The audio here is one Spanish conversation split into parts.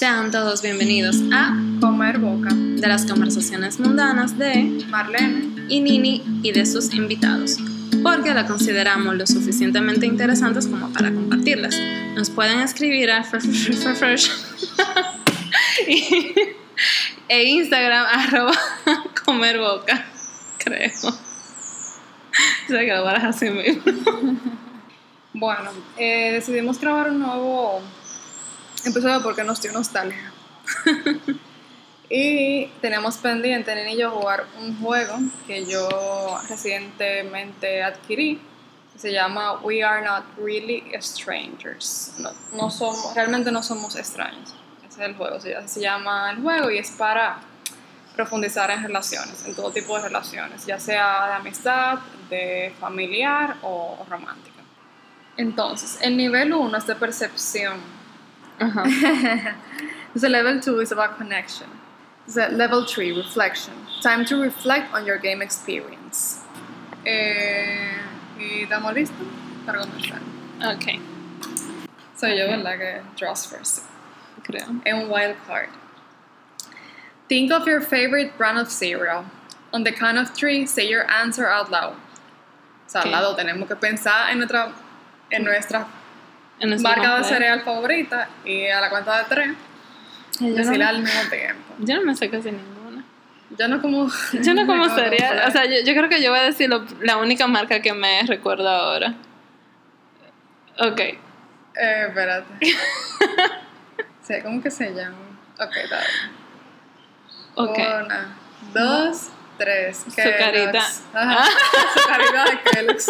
Sean todos bienvenidos a Comer Boca. De las conversaciones mundanas de Marlene. y Nini y de sus invitados, porque la consideramos lo suficientemente interesantes como para compartirlas. Nos pueden escribir a y- e Instagram arroba comer boca, creo. O sea que lo vas así mismo. Bueno, eh, decidimos grabar un nuevo episodio porque nos dio nostalgia. y tenemos pendiente, Nene y yo, jugar un juego que yo recientemente adquirí. que Se llama We Are Not Really Strangers. No, no somos, realmente no somos extraños. Ese es el juego. Se, se llama el juego y es para profundizar en relaciones, en todo tipo de relaciones, ya sea de amistad, de familiar o romántica. Entonces, el nivel 1 es de percepción. Ajá. The level 2 is about connection. The level 3, reflection. Time to reflect on your game experience. Eh, ¿Y estamos listos para comenzar? Ok, Soy yo, ¿verdad? Que draws first. creo. En wild card. Think of your favorite brand of cereal. On the count of three, say your answer out loud. O sea, al Ok. lado tenemos que pensar en nuestra, en nuestra En nuestro marca de cereal favorita y a la cuenta de tres no, decirla al mismo tiempo. yo no me sé casi ninguna. Yo no como. Yo no como cereal. O sea, yo, yo creo que yo voy a decir lo- la única marca que me recuerdo ahora. Ok. Eh, espérate. sí, ¿Cómo que se llama? Ok, está bien. Ok. Una, dos, tres. Su carita. Ajá. Su carita de Kellogg's.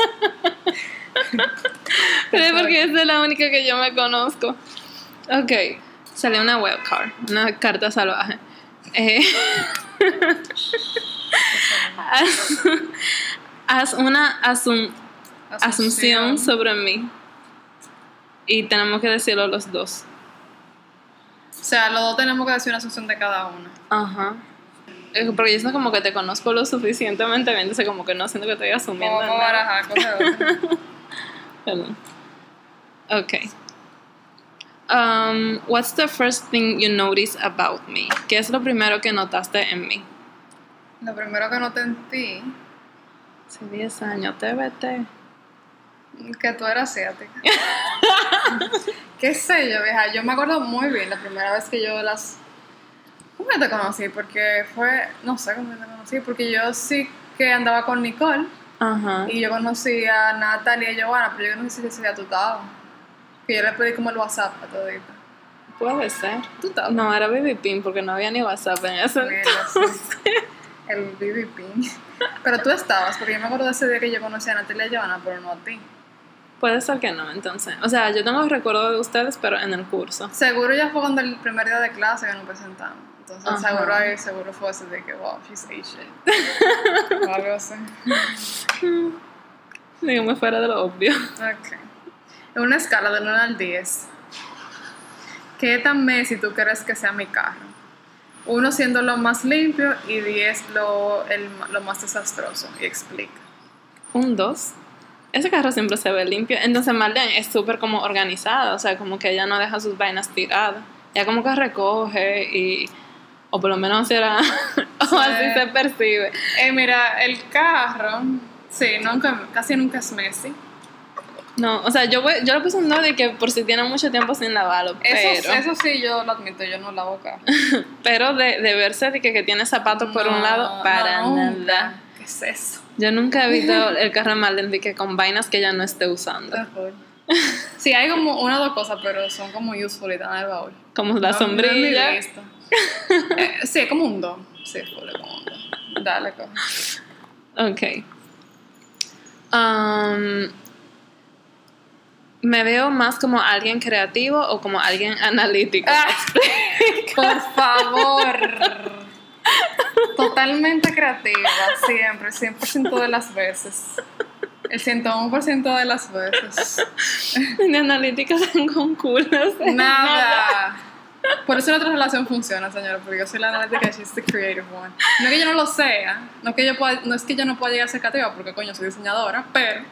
Pero es porque esa es la única que yo me conozco. Ok. Salió una webcard, una carta salvaje. Eh, haz, haz una asum- asunción sobre mí. Y tenemos que decirlo los dos. O sea, los dos tenemos que decir una asunción de cada uno. Ajá. Porque yo siento como que te conozco lo suficientemente bien, entonces como que no siento que estoy asumiendo a nada. Perdón. Ok. Um, what's the first thing you notice about me? ¿Qué es lo primero que notaste en mí? Lo primero que noté en ti, Hace 10 años, TBT. que tú eras asiática. ¿Qué sé yo, vieja? Yo me acuerdo muy bien la primera vez que yo las... ¿Cómo te conocí? Porque fue... No sé cómo te conocí, porque yo sí que andaba con Nicole Ajá. y yo conocí a Natalia y Giovanna, pero yo no sé si día tú estabas. Que yo le pedí como el WhatsApp a todita. Puede ser. ¿Tú estabas? No, era Baby Pin porque no había ni WhatsApp en ese entonces. sí. El BB Pin. Pero tú estabas, porque yo me acuerdo de ese día que yo conocí a Natalia y Giovanna, pero no a ti. Puede ser que no, entonces. O sea, yo tengo recuerdo de ustedes, pero en el curso. Seguro ya fue cuando el primer día de clase que nos presentamos. Entonces Ajá. seguro ahí, seguro fue ese de que, wow, she's Asian. o algo así. Dígame fuera de lo obvio. Ok. En una escala del 1 al 10, ¿qué tan Messi tú crees que sea mi carro? Uno siendo lo más limpio y 10 lo, el, lo más desastroso. Y explica. Un 2. Ese carro siempre se ve limpio. Entonces Marlene es súper como organizada, o sea, como que ella no deja sus vainas tiradas. Ella como que recoge y... O por lo menos será... o así se percibe. Eh, mira, el carro, sí, nunca, casi nunca es Messi. No, o sea, yo, voy, yo le puse un 2 de que por si tiene mucho tiempo sin lavarlo, Eso, pero... eso sí, yo lo admito, yo no lavo carro. Pero de, de verse de que, que tiene zapatos por un No, lado, para no, nada. ¿Qué es eso? Yo nunca he visto el carro Marlene de que con vainas que ella no esté usando. Sí, hay como una o dos cosas, pero son como useful y en el baúl. Como la No, no sombrilla. Eh, sí, es como un don. Sí, full, es como un don. Dale, coge. Ok. Um, ¿Me veo más como alguien creativo o como alguien analítico? Ah, por favor. Totalmente creativa, siempre, 100% de las veces. El 101% de las veces. De analítica tengo un culo. sé Nada. Por eso nuestra relación funciona, señora, porque yo soy la analítica y she's the creative one. No es que yo no lo sea, no, que yo pueda- no es que yo no pueda llegar a ser creativa, porque coño, soy diseñadora, pero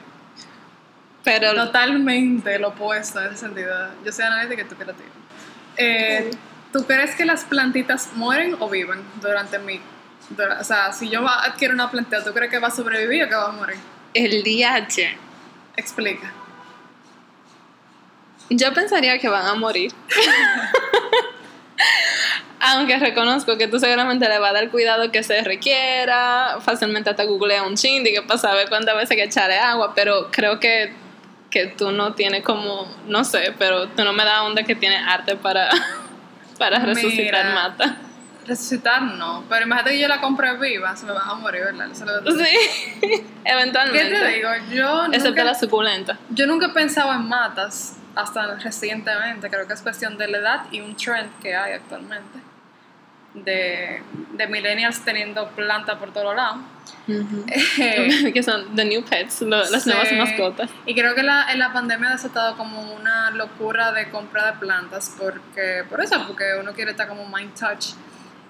Pero totalmente lo opuesto en ese sentido. Yo soy analítica y tú creativa. Eh, ¿Tú crees que las plantitas mueren o viven durante mi... dura- o sea, si yo adquiero una plantita, ¿tú crees que va a sobrevivir o que va a morir? El DH. Explica. Yo pensaría que van a morir. Aunque reconozco que tú seguramente le vas a dar cuidado que se requiera, fácilmente hasta googlea un chindi que para saber cuántas veces que echarle agua, pero creo que, que tú no tienes como, no sé, pero tú no me das onda que tienes arte para, para resucitar Mira. mata. Resucitar no, pero imagínate que yo la compré viva, se me va a morir, ¿verdad? Sí, ¿Qué eventualmente. te digo? Yo Excepto nunca, la suculenta. yo nunca he pensado en matas hasta recientemente. Creo que es cuestión de la edad y un trend que hay actualmente de, de millennials teniendo planta por todos lados. Eh, que son the new pets, lo- las Sí. nuevas mascotas. Y creo que la, en la pandemia ha desatado como una locura de compra de plantas, porque por eso, porque uno quiere estar como mind touch.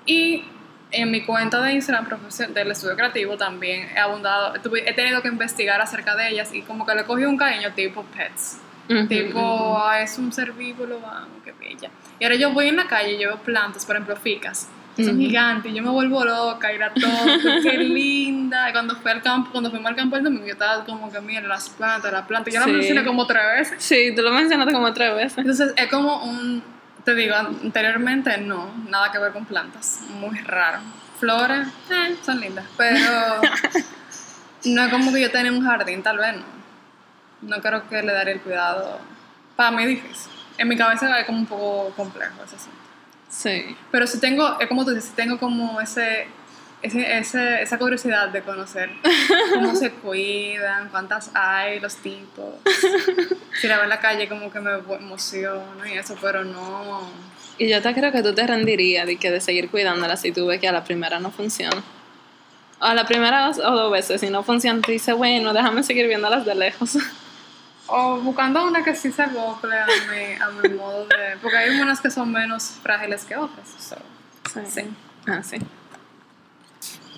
Y en mi cuenta de Instagram del estudio creativo también he abundado, he tenido que investigar acerca de ellas y como que le cogí un cariño tipo pets. Ujú, Tipo, ujú. ah, es un ser vivo, lo vamos, qué bella. Y ahora yo voy en la calle y veo plantas, por ejemplo, ficas. Son gigantes y yo me vuelvo loca y la toco, qué linda. Y cuando fui al campo, cuando fuimos al campo el domingo, yo estaba como que, mira, las plantas, las plantas. Yo Sí. la mencioné como tres veces. Sí, tú lo mencionaste como tres veces. Entonces, es como un, te digo, anteriormente no, nada que ver con plantas, muy raro. Flores, eh, son lindas, pero no es como que yo tenga un jardín, tal vez no. No creo que le daré el cuidado. Para mí es difícil. En mi cabeza es como un poco complejo ese asunto. Sí. Pero si tengo, es como tú dices, si tengo como ese, ese, ese- esa curiosidad de conocer cómo se cuidan, cuántas hay, los tipos. Si la veo en la calle como que me emociono y eso, pero no... Y yo te creo que tú te rendirías de que de seguir cuidándola si tú ves que a la primera no funciona. O a la primera o dos veces, si no funciona, tú dices, bueno, déjame seguir viéndolas de lejos. O buscando una que sí se acople a mi, a mi modo de... Porque hay unas que son menos frágiles que otras. so. Sí. Ah, sí.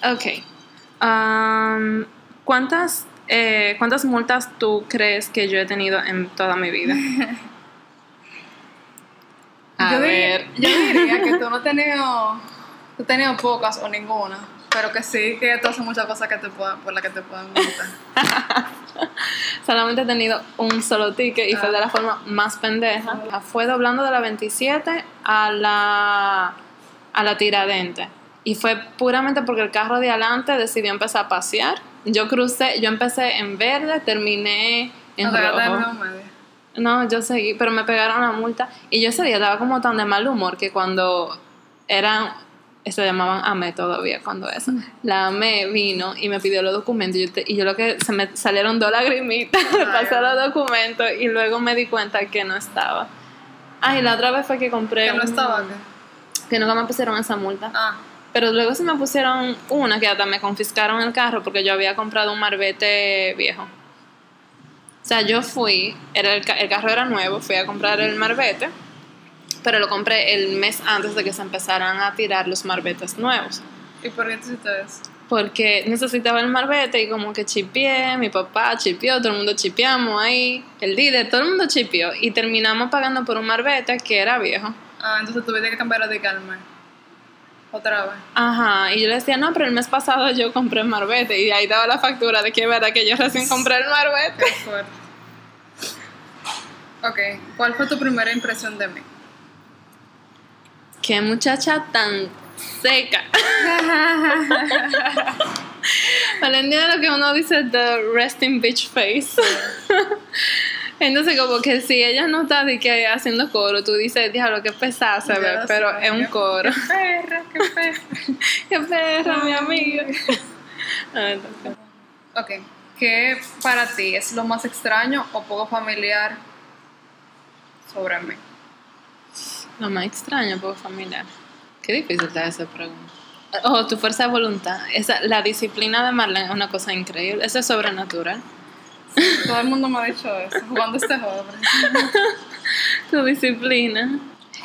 Ok. Um, ¿cuántas, eh, ¿Cuántas multas tú crees que yo he tenido en toda mi vida? A yo, diría, ver. yo diría que tú no has tenido, tú has tenido pocas o ninguna, pero que sí que tú haces muchas cosas que te puedan, por las que te puedan multar. Solamente he tenido un solo ticket y fue de la forma más pendeja. Fue doblando de la 27 a la, a la tiradente. Y fue puramente porque el carro de adelante decidió empezar a pasear. Yo crucé, yo empecé en verde, terminé en No rojo. No, yo seguí, pero me pegaron la multa. Y yo ese día estaba como tan de mal humor que cuando eran, se llamaban AME todavía, cuando eso. La AME vino y me pidió los documentos. Y yo, te- y yo lo que se me salieron dos lagrimitas, me pasé los documentos y luego me di cuenta que no estaba. Ay, la otra vez fue que compré. Que no estaba acá. Que nunca me pusieron esa multa. Ah, Pero luego se me pusieron una que hasta me confiscaron el carro porque yo había comprado un marbete viejo. O sea, yo fui, era el, el carro era nuevo, fui a comprar el marbete, pero lo compré el mes antes de que se empezaran a tirar los marbetes nuevos. ¿y por qué hiciste eso? Porque necesitaba el marbete y como que chipié, mi papá chipió, todo el mundo chipeamos ahí, el líder, todo el mundo chipió y terminamos pagando por un marbete que era viejo. Ah, entonces tuviste que cambiar de calma. Otra vez. Ajá, y yo le decía, no, pero el mes pasado yo compré el marbete y ahí daba la factura de que es verdad que yo recién compré el marbete. Qué fuerte. Ok, ¿cuál fue tu primera impresión de mí? Qué muchacha tan seca. Valentina lo que uno dice the resting bitch face. Entonces como que si ella no está de que haciendo coro, tú dices, diablo, qué pesada se ve, pero es un coro. Qué perra, qué perra. qué perra, mi amiga. Ah, Ok, ¿qué para ti es lo más extraño o poco familiar sobre mí? Lo más extraño, poco familiar. Qué difícil está esa pregunta. Oh, tu fuerza de voluntad. Esa, la disciplina de Marlene es una cosa increíble. Eso es sobrenatural. Todo el mundo me ha dicho eso, jugando este juego. Tu disciplina.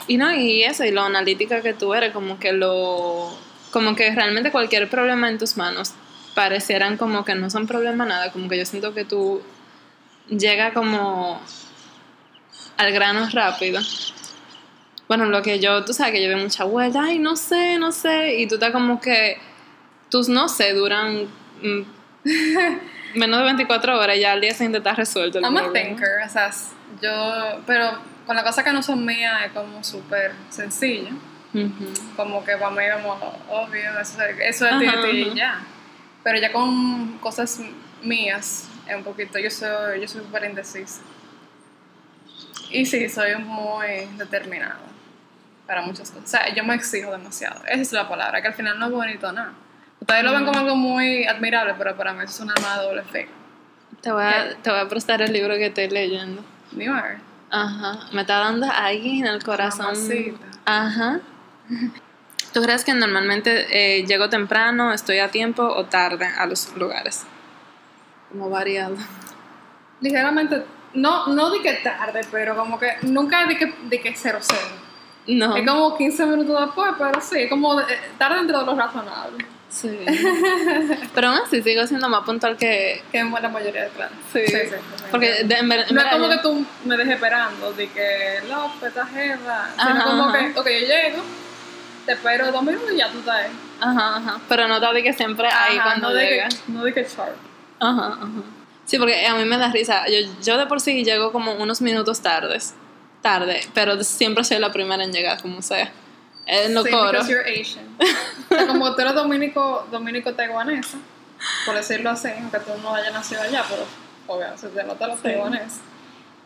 Y no, y eso, y lo analítica que tú eres, como que lo. Como que realmente cualquier problema en tus manos parecieran como que no son problema nada. Como que yo siento que tú llega como al grano rápido. Bueno, lo que yo, tú sabes que yo doy mucha vuelta, ay, no sé, no sé, y tú estás como que tus no sé duran mm, menos de 24 horas y ya al día siguiente está resuelto. el I'm a problema. thinker, o sea, yo, pero con la cosa que no son mías es como súper sencillo. Ujú. Como que para mí como obvio, eso, eso es ti, y ya. Pero ya con cosas mías, es un poquito, yo soy yo soy súper indecisa. Y sí, soy muy determinada para muchas cosas. O sea, yo me exijo demasiado. Esa es la palabra, que al final no es bonito nada. Ustedes lo ven como algo muy admirable, pero para mí eso es un arma de doble filo. Te, voy a, te voy a prestar el libro que estoy leyendo. New York. Ajá, me está dando ahí en el corazón. Mamacita. Ajá. ¿Tú crees que normalmente eh, llego temprano, estoy a tiempo o tarde a los lugares? Como variado. Ligeramente, no, no di que tarde, pero como que nunca di que, di que cero cero. No. Es como 15 minutos después, pero sí, es como eh, tarde dentro de lo razonable. Sí. Pero aún así sigo siendo más puntual que. Que la mayoría de clases. Sí. Porque de- en ver- en no es como yo- que tú me dejes esperando, de que López. Ajá, Sino como ajá. que, ok, yo llego, te espero dos minutos y ya tú estás ahí. Ajá, ajá. Pero no de que siempre ahí Ajá, cuando no de llega. que, no de que sharp. Ajá, ajá. Sí, porque a mí me da risa. Yo, yo de por sí llego como unos minutos tardes. Tarde, pero siempre soy la primera en llegar, como sea. En los sí, coros. because you're Asian. O sea, como tú eres dominico, dominico taiwanesa, por decirlo así, aunque tú no hayas nacido allá, pero obviamente se te nota lo Sí. taiwanés.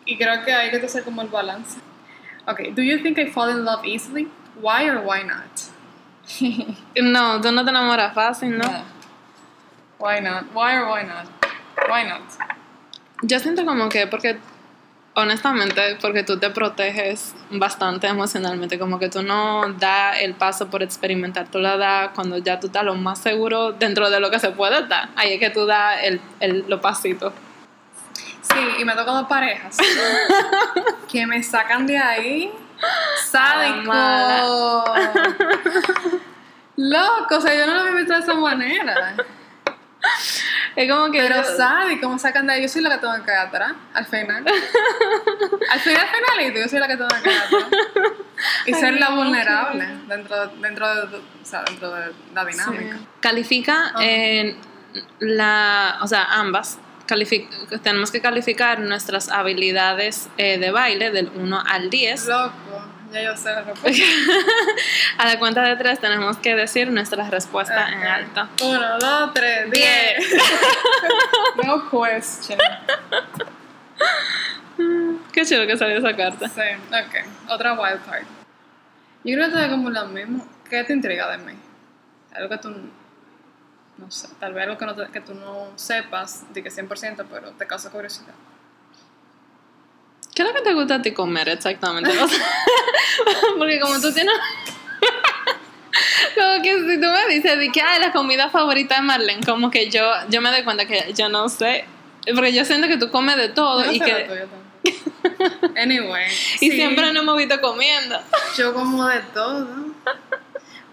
Y creo que hay que hacer como el balance. Okay, do you think I fall in love easily? Why or why not? No, tú no te enamoras fácil, ¿no? Why not? Why or why not? Why not? Yo siento como que porque, honestamente, porque tú te proteges bastante emocionalmente, como que tú no das el paso por experimentar, tú la das cuando ya tú estás lo más seguro dentro de lo que se puede dar. Ahí es que tú das el, el, los pasitos. Sí, y me tocado parejas que me sacan de ahí. ¡Sádico! Loco, o sea, yo no lo había visto de esa manera. Es como que... Pero yo- sádico, me sacan de ahí. Yo soy la que tengo que quedar atrás, al final. al final, finalito, yo soy la que tengo que atrás. Y Ay, ser la vulnerable dentro, dentro, de, o sea, dentro de la dinámica. Sí. Califica en la, o sea, ambas. calific- tenemos que calificar nuestras habilidades eh, de baile del 1 al 10. Loco, ya yo sé la respuesta. A la cuenta de 3 tenemos que decir nuestra respuesta en Ok. alto. Uno, dos, tres, diez. no question. Qué chulo que salió esa carta. Sí, ok. Otra wild card. Yo creo que te como lo mismo. ¿Qué te intriga de mí? Algo que tú, no sé, tal vez algo que, no te- que tú no sepas, de que 100%, pero te causa curiosidad. ¿Qué es lo que te gusta a ti comer exactamente? O sea, porque como tú tienes... Como que si tú me dices de que "Ay, la comida favorita de Marlene, como que yo, yo me doy cuenta que yo no sé. Porque yo siento que tú comes de todo No y que... Anyway. Y sí, siempre nos hemos visto comiendo. Yo como de todo.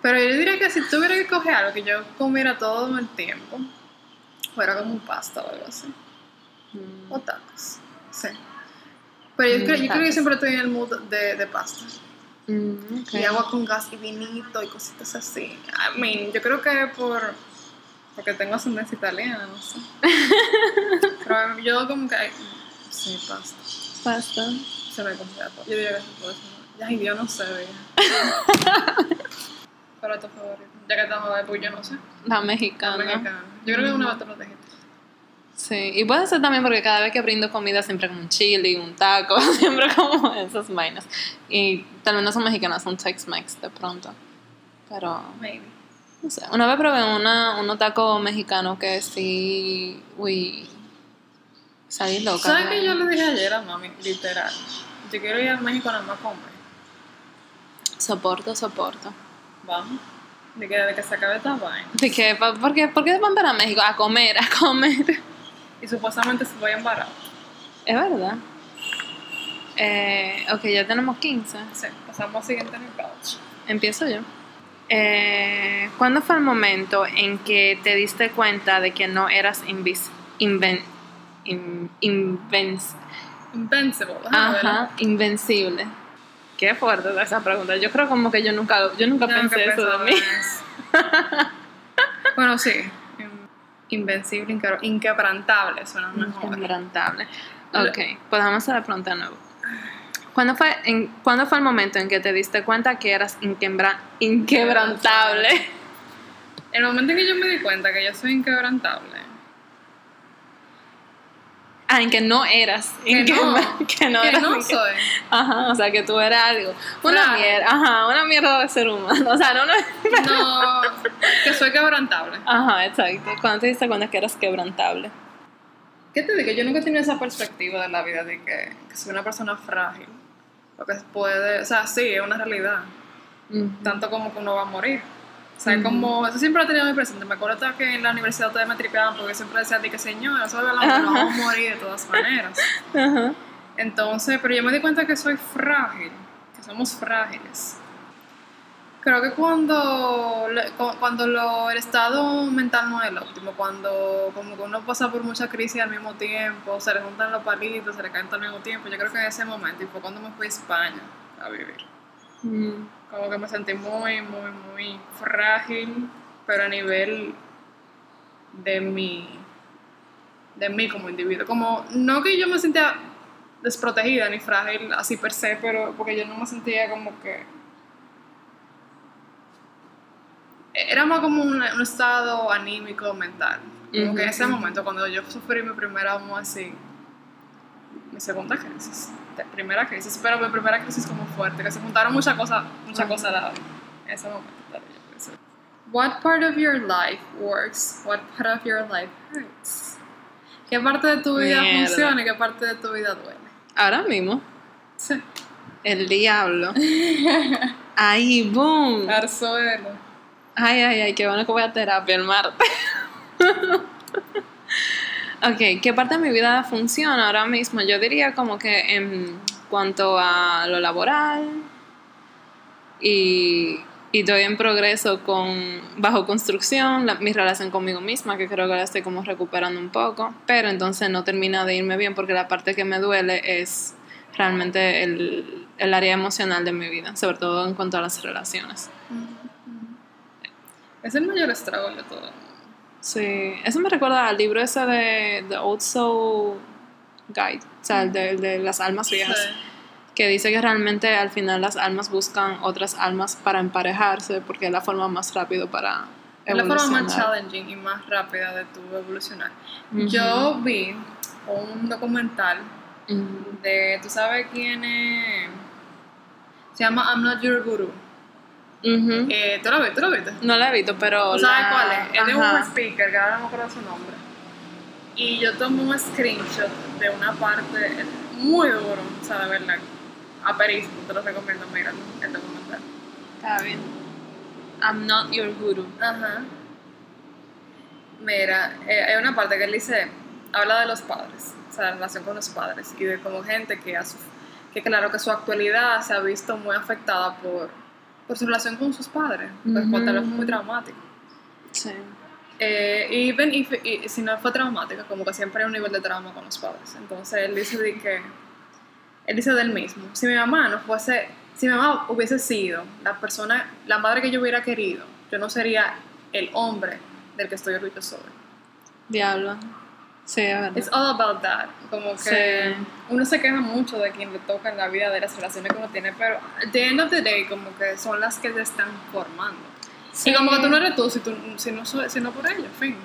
Pero yo diría que si tuviera que coger algo que yo comiera todo el tiempo, fuera como un pasta o algo así. O tacos. Sí. Pero yo, creo, yo creo que siempre estoy en el mood de, de pasta. Mm. Y agua con gas y vinito y cositas así. I mean, yo creo que por. Porque tengo ascendencia italiana, no sé. Pero yo como que. Sí, pasta. Pasta. Se me confía todo. Yo diría que se puede ser. Ay, Dios no sé. ¿Cuál es tu favorito? Ya que estamos de pues yo no sé. La La mexicana. mexicana. Yo creo que una vez te lo dijiste. Sí, y puede ser también porque cada vez que brindo comida siempre como un chili, un taco, siempre como esas vainas. Y tal vez no son mexicanas, son Tex-Mex de pronto. Pero, Maybe. no sé. Una vez probé una, unos tacos mexicanos que sí, uy, salí loca. ¿Sabes ¿no? que yo le dije ayer a mami? Literal. Yo quiero ir a México nada más a comer. Soporto, soporto. Vamos. De que, de que se acabe esta vaina. ¿De qué? ¿Por qué, ¿Por qué van para México? A comer, a comer. Y supuestamente se vayan barato. Es verdad. Eh, ok, ya tenemos 15. Sí, pasamos al siguiente nivel. Empiezo yo. Eh, ¿Cuándo fue el momento en que te diste cuenta de que no eras invis inven in- invenc- Invincible. Ajá. invencible? Qué fuerte esa pregunta. Yo creo como que yo nunca, yo nunca que pensé eso de mí. bueno, sí. In- Invencible, inquebra- inquebrantable suena mejor. Inquebrantable. Ok, pues vamos a hacer la pregunta de nuevo. ¿Cuándo fue, en, ¿Cuándo fue el momento en que te diste cuenta que eras inquebra- inquebrantable? El momento en que yo me di cuenta que yo soy inquebrantable. Ah, en que no eras. Que no, que no que eras no soy. Ajá, o sea, que tú eras algo. Una mierda. Ajá, una mierda de ser humano. O sea, no, no. No, que soy quebrantable. Ajá, exacto. ¿Cuándo te diste cuenta que eras quebrantable? ¿Qué te digo? Yo nunca he tenido esa perspectiva de la vida de que, que soy una persona frágil. Porque puede, o sea, sí, es una realidad. Tanto como que uno va a morir. O sea, como, eso siempre lo he tenido muy presente. Me acuerdo hasta que en la universidad todavía me tripeaban porque siempre decían de que señor, eso es verdad, nos vamos a morir de todas maneras. Ajá. Entonces, pero yo me di cuenta que soy frágil, que somos frágiles. Creo que cuando, cuando lo, el estado mental no es el óptimo, cuando como que uno pasa por mucha crisis al mismo tiempo, se le juntan los palitos, se le caen todo al mismo tiempo, yo creo que en ese momento, y fue cuando me fui a España a vivir. Como que me sentí muy, muy, muy frágil, pero a nivel de mi, de mí como individuo. Como, no que yo me sentía desprotegida ni frágil así per se, pero porque yo no me sentía como que... Era más como un, un estado anímico mental. Como que en ese momento, cuando yo sufrí mi primera, vamos a decir, mi segunda crisis, primera crisis, pero mi primera crisis como fuerte, que se juntaron muchas cosas, muchas cosas a la vez. En ese momento. What part of your life works? What part of your life hurts? ¿Qué parte de tu vida Mierda. funciona y qué parte de tu vida duele? Ahora mismo, Sí. el diablo. Ahí, boom. Arzuelo. Ay, ay, ay, qué bueno que voy a terapia el martes. ok, ¿qué parte de mi vida funciona ahora mismo? Yo diría como que en cuanto a lo laboral y, y estoy en progreso con bajo construcción, la- mi relación conmigo misma, que creo que la estoy como recuperando un poco, pero entonces no termina de irme bien porque la parte que me duele es realmente el, el área emocional de mi vida, sobre todo en cuanto a las relaciones. Es el mayor estrago de todo. Sí, eso me recuerda al libro ese de The Old Soul Guide, o sea, el de, el de las almas viejas, Sí. que dice que realmente al final las almas buscan otras almas para emparejarse porque es la forma más rápido para Es la forma más evolucionar. challenging y más rápida de tu evolucionar. Yo vi un documental de, ¿tú sabes quién es? Se llama I'm Not Your Guru. Ujú. Eh, ¿Tú lo viste? ¿Tú lo viste? No la he visto, pero. ¿Tú sabes la- cuál es? Es de un speaker, que ahora no me acuerdo su nombre. Y yo tomé un screenshot de una parte muy duro, o sea, de verdad. Aperísimo, te lo recomiendo, míralo, el documental. Está bien. I'm not your guru. Ajá. Mira, eh, hay una parte que él dice, habla de los padres, o sea, la relación con los padres y de como gente que, ha suf- que claro que su actualidad se ha visto muy afectada por, por su relación con sus padres, pues Ujú, tal vez fue muy traumático. Sí. Eh, y even if- y si no fue traumático, como que siempre hay un nivel de trauma con los padres. Entonces él dice de que, él dice del mismo, si mi mamá no fuese, si mi mamá hubiese sido la persona, la madre que yo hubiera querido, yo no sería el hombre del que estoy orgulloso. Diablo. Sí, es verdad. It's all about that. Como que Sí. uno se queja mucho de quien le toca en la vida, de las relaciones que uno tiene, pero at the end of the day, como que son las que te están formando. Sí. Y como que tú no eres tú si, tú, si, no, si no por ellos, fin.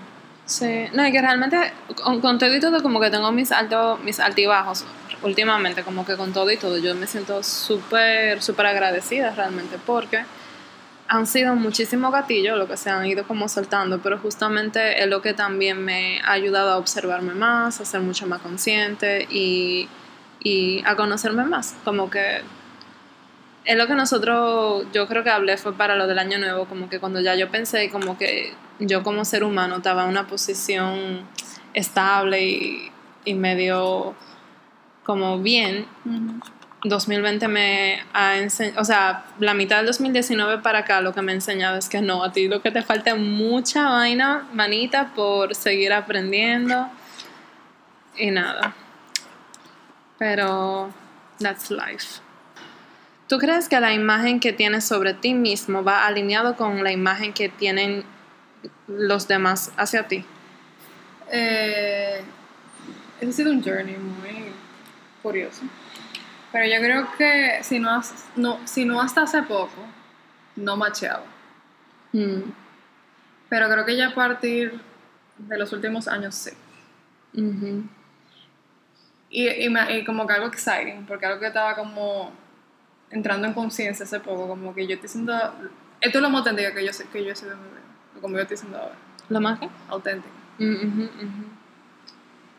Sí, no, y que realmente con, con todo y todo como que tengo mis altos, mis altibajos últimamente, como que con todo y todo yo me siento súper, súper agradecida realmente porque han sido muchísimos gatillos lo que se han ido como soltando, pero justamente es lo que también me ha ayudado a observarme más, a ser mucho más consciente y, y a conocerme más, como que es lo que nosotros, yo creo que hablé fue para lo del año nuevo, como que cuando ya yo pensé como que yo como ser humano estaba en una posición estable y, y medio como bien, 2020 me ha enseñado, o sea, la mitad del 2019 para acá lo que me ha enseñado es que no, a ti lo que te falta es mucha vaina, manita, por seguir aprendiendo y nada. Pero, that's life. ¿Tú crees que la imagen que tienes sobre ti mismo va alineado con la imagen que tienen los demás hacia ti? Eh, ha sido un journey muy curioso. Pero yo creo que si no, no, si no hasta hace poco, no macheaba. Mm, Pero creo que ya a partir de los últimos años sí. Y, y, me- y como que algo exciting, porque algo que estaba como entrando en conciencia hace poco, como que yo estoy siendo... Esto es lo más auténtico que yo, que yo he sido en mi vida, como yo estoy siendo ahora, ¿Lo más que? auténtico.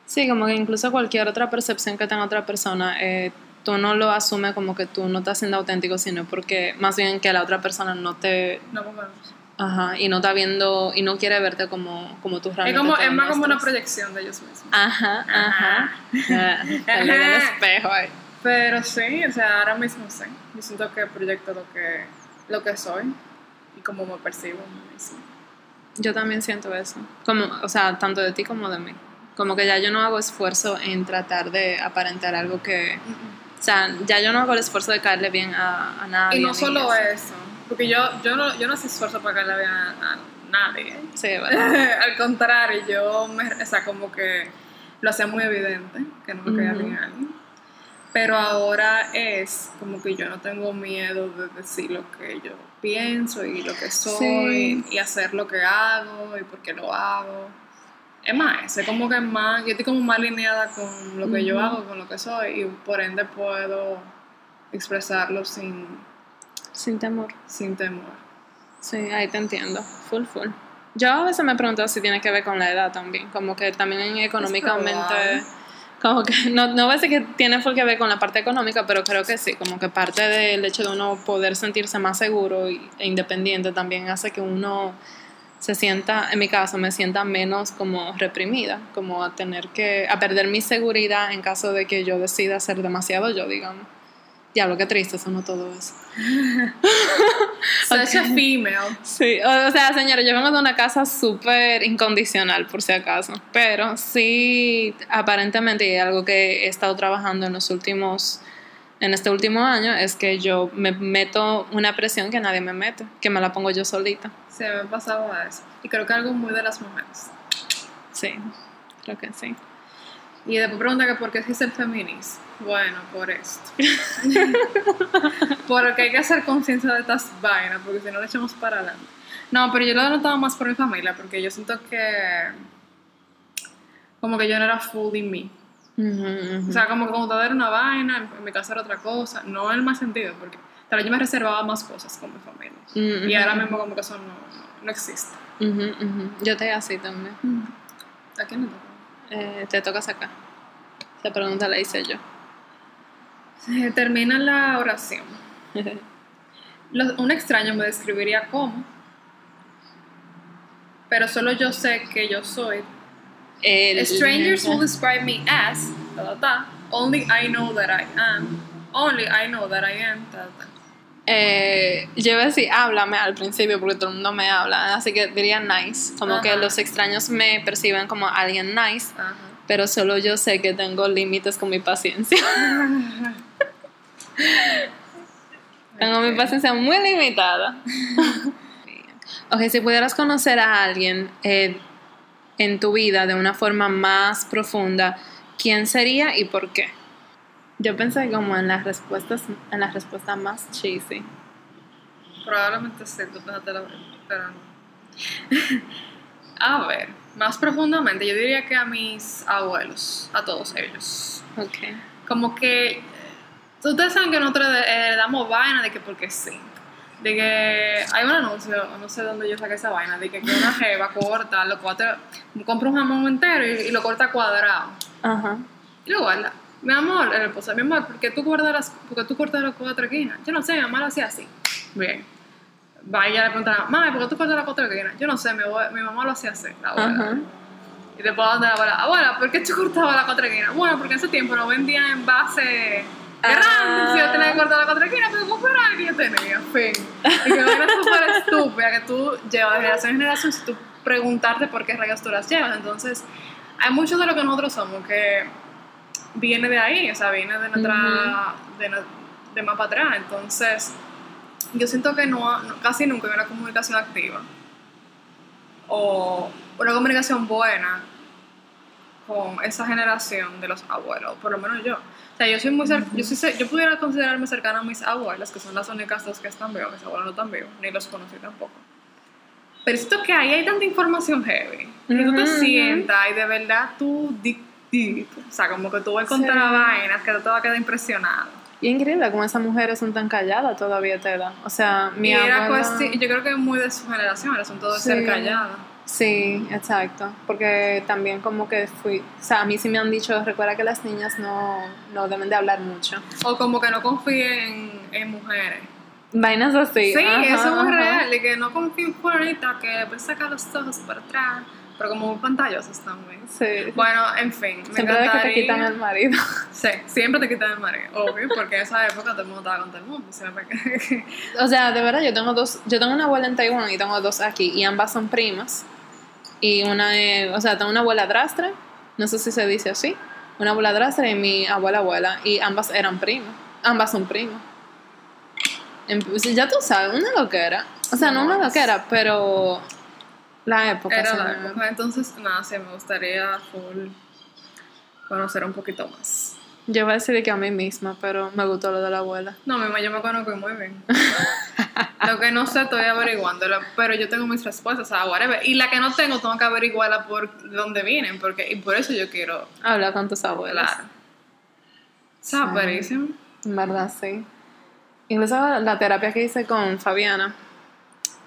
Sí, como que incluso cualquier otra percepción que tenga otra persona, eh, tú no lo asumes como que tú no estás siendo auténtico, sino porque más bien que la otra persona no te... No Ajá, y no está viendo y no quiere verte como, como tú Es, realmente como, es más como una proyección de ellos mismos. Ajá, ajá. Ah, sale del espejo ahí. Pero sí, o sea, ahora mismo sí. Yo siento que proyecto lo que, lo que soy y cómo me percibo. Yo también siento eso. Como, o sea, tanto de ti como de mí. Como que ya yo no hago esfuerzo en tratar de aparentar algo que... O sea, ya yo no hago el esfuerzo de caerle bien a, a nadie. Y no solo eso. eso, porque yo, yo, no, yo no hace esfuerzo para la vean a, a nadie. Sí. Al contrario, yo me, o sea, como que lo hacía muy evidente que no me caía bien a alguien. Pero ahora es como que yo no tengo miedo de decir lo que yo pienso y lo que soy Sí. y hacer lo que hago y por qué lo hago. Es más, es como que es más, yo estoy como más alineada con lo que yo Ujú. hago, con lo que soy y por ende puedo expresarlo sin, Sin temor. sin temor. Sí, ahí te entiendo. Full, full. Yo a veces me pregunto si tiene que ver con la edad también. Como que también económicamente... Como que no, no voy a decir que tiene full que ver con la parte económica, pero creo que sí. Como que parte del hecho de uno poder sentirse más seguro e independiente también hace que uno se sienta, en mi caso, me sienta menos como reprimida, como a tener que, a perder mi seguridad en caso de que yo decida ser demasiado yo, digamos. Diablo, qué triste sonó todo eso. Such a female. Sí, o, o sea, señores, yo vengo de una casa súper incondicional, por si acaso, pero sí, aparentemente, y algo que he estado trabajando en los últimos, en este último año, es que yo me meto una presión que nadie me mete, que me la pongo yo solita. Se me pasaba eso. Y creo que algo muy de las mujeres. Sí, creo que sí. Y después pregunta que por qué es el feminismo. Bueno, por esto. porque hay que hacer conciencia de estas vainas, porque si no le echamos para adelante. No, pero yo lo he notado más por mi familia, porque yo siento que como que yo no era full O sea, como que como todo era una vaina, en- mi casa era otra cosa. No en el más sentido, porque tal vez yo me reservaba más cosas con mi familia. Ujú, Y ahora mismo como que eso no, no, no existe. Yo te así también. ¿A quién le toca? Eh, te tocas acá. Esa pregunta la hice yo. Se termina la oración. Un extraño me describiría como, pero solo yo sé que yo soy. El- Strangers will describe me as, ta, ta, ta, only I know that I am, only I know that I am. Eh, yo iba a decir háblame al principio porque todo el mundo me habla, así que diría nice, como que los extraños me perciben como alguien nice, Ajá. pero solo yo sé que tengo límites con mi paciencia. tengo mi paciencia muy limitada. ok, si pudieras conocer a alguien eh, en tu vida de una forma más profunda, ¿quién sería y por qué? Yo pensé como en las respuestas, en las respuestas más cheesy. Probablemente sí, tú pensaste la pero no. a ver, más profundamente, yo diría que a mis abuelos, a todos ellos. Ok. como que eh, ustedes saben que nosotros eh, damos vaina de que porque sí de que hay un anuncio no sé dónde yo saqué esa vaina de que, que una jeva corta los cuatro compra un jamón entero y, y lo corta cuadrado Ajá. y lo guarda mi amor el esposo mi amor ¿por qué tú cortas las porque tú cortas las cuatro esquinas? yo no sé mi mamá lo hacía así bien vaya le pregunta mami ¿por qué tú cortas las cuatro esquinas? yo no sé mi, mi mamá lo hacía así la abuela Ajá. y después donde la abuela, abuela, ¿por qué tú cortabas la cuatro esquinas? Bueno, porque en ese tiempo no vendían en Ah. si yo tenía que cortar la cuatro esquinas, pero comparar que yo tenía, fin. Y que era súper estúpida que tú llevas de generación en generación sin tú preguntarte por qué rayos tú las llevas. Entonces, hay mucho de lo que nosotros somos que viene de ahí, o sea, viene de nuestra, de, no- de más para atrás. Entonces, yo siento que no, no- casi nunca hay una comunicación activa o una comunicación buena con esa generación de los abuelos, por lo menos yo. O sea, yo soy muy cer- yo, soy yo pudiera considerarme cercana a mis abuelas, que son las únicas dos que están vivos, mis abuelos no están vivos, ni los conocí tampoco. Pero siento que ahí hay tanta información heavy, que tú te Ujú, ujú. sientas y de verdad tú, o sea, como que tú vas a encontrar Sí. vainas que te vas a quedar impresionado. Y es increíble cómo esas mujeres son tan calladas todavía, Tela. O sea, mi y era abuela... cuesti- yo creo que es muy de su generación, el asunto de Sí. ser callada. Sí, exacto. Porque también como que fui... O sea, a mí sí me han dicho, recuerda que las niñas no, no deben de hablar mucho. O como que no confíen en, en mujeres. Vainas así. Sí, ajá, eso es muy real, de que no confío en fulanita, que después saca los ojos para atrás, pero como muy pantallosos también. Sí. Bueno, en fin, me Siempre de que te encantaría- quitan el marido. Sí, siempre te quitan el marido, obvio, porque en esa época todo el mundo estaba con todo el mundo. siempre que- O sea, de verdad, yo tengo dos, yo tengo una abuela en Taiwán y tengo dos aquí, y ambas son primas. Y una es, o sea, tengo una abuela drastra, no sé si se dice así, una abuela drastra y mi abuela abuela, y ambas eran primas, ambas son primas. Pues, ya tú sabes, una loquera. O sea, no una No. loquera, pero la época. Era la época. Entonces, nada, sí, me gustaría full conocer un poquito más. Yo voy a decir que a mí misma, pero me gustó lo de la abuela. No, mi mamá yo me conozco muy bien. Lo que no sé estoy averiguándolo, pero yo tengo mis respuestas, o sea, whatever. Y la que no tengo, tengo que averiguarla por dónde vienen, porque, y por eso yo quiero, Habla con tus abuelas. claro. Está Sí. En verdad, sí. Incluso la terapia que hice con Fabiana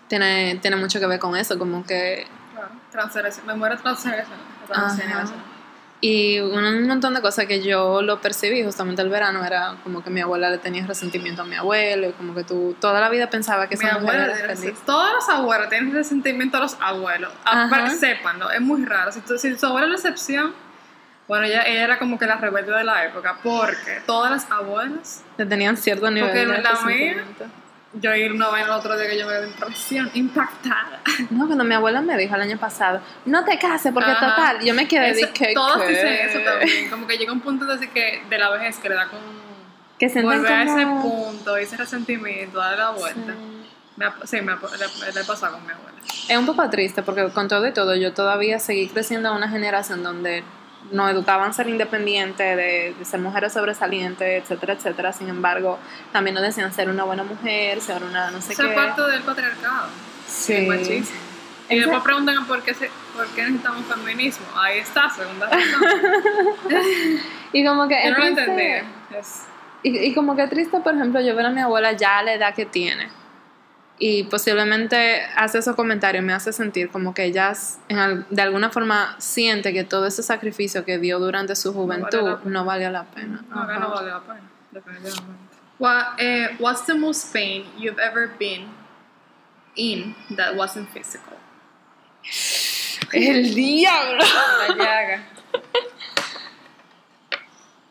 tiene, tiene mucho que ver con eso, como que... Claro. Transferencia, memoria transgeneracional. Y un, montón de cosas que yo lo percibí justamente el verano era como que mi abuela le tenía resentimiento a mi abuelo y como que tú toda la vida pensaba que Mi esa mujer abuela era feliz. Todos los abuelos tienen resentimiento a los abuelos. Ajá. Aparte, sépanlo, es muy raro. Si, tú- si tu abuela es la excepción, bueno, ella, ella era como que la rebelde de la época, porque todas las abuelas Le tenían cierto nivel Porque de la mía- resentimiento. Yo oí una vaina el otro día que yo me quedé impresión, impactada. No, cuando mi abuela me dijo el año pasado, no te cases porque Ajá. total, yo me quedé Eso- de que... todos dicen eso también. Como que llega un punto de, que, de la vejez que le da con Que sienten volver a ese como... punto, ese resentimiento, darle la vuelta. Sí. Me ha- sí, me, le, le he pasado con mi abuela. Es un poco triste porque con todo y todo yo todavía seguí creciendo en una generación donde nos educaban a ser independientes, de, de ser mujeres sobresalientes, etcétera, etcétera. Sin embargo, también nos decían ser una buena mujer, ser una no sé Eso qué. es parte del patriarcado. Sí. machismo. Y después preguntan por qué, se, por qué necesitamos feminismo. Ahí está, segunda razón. Y como que Yo no lo triste- entendí. Es- Y, y como que triste, por ejemplo, yo ver a mi abuela ya a la edad que tiene. Y posiblemente hace esos comentarios, me hace sentir como que ella en de alguna forma siente que todo ese sacrificio que dio durante su juventud valió la pena. no valió la pena. No, no vale la pena, definitivamente. What, eh, what's the most pain you've ever been in that wasn't physical? El diablo. La llaga.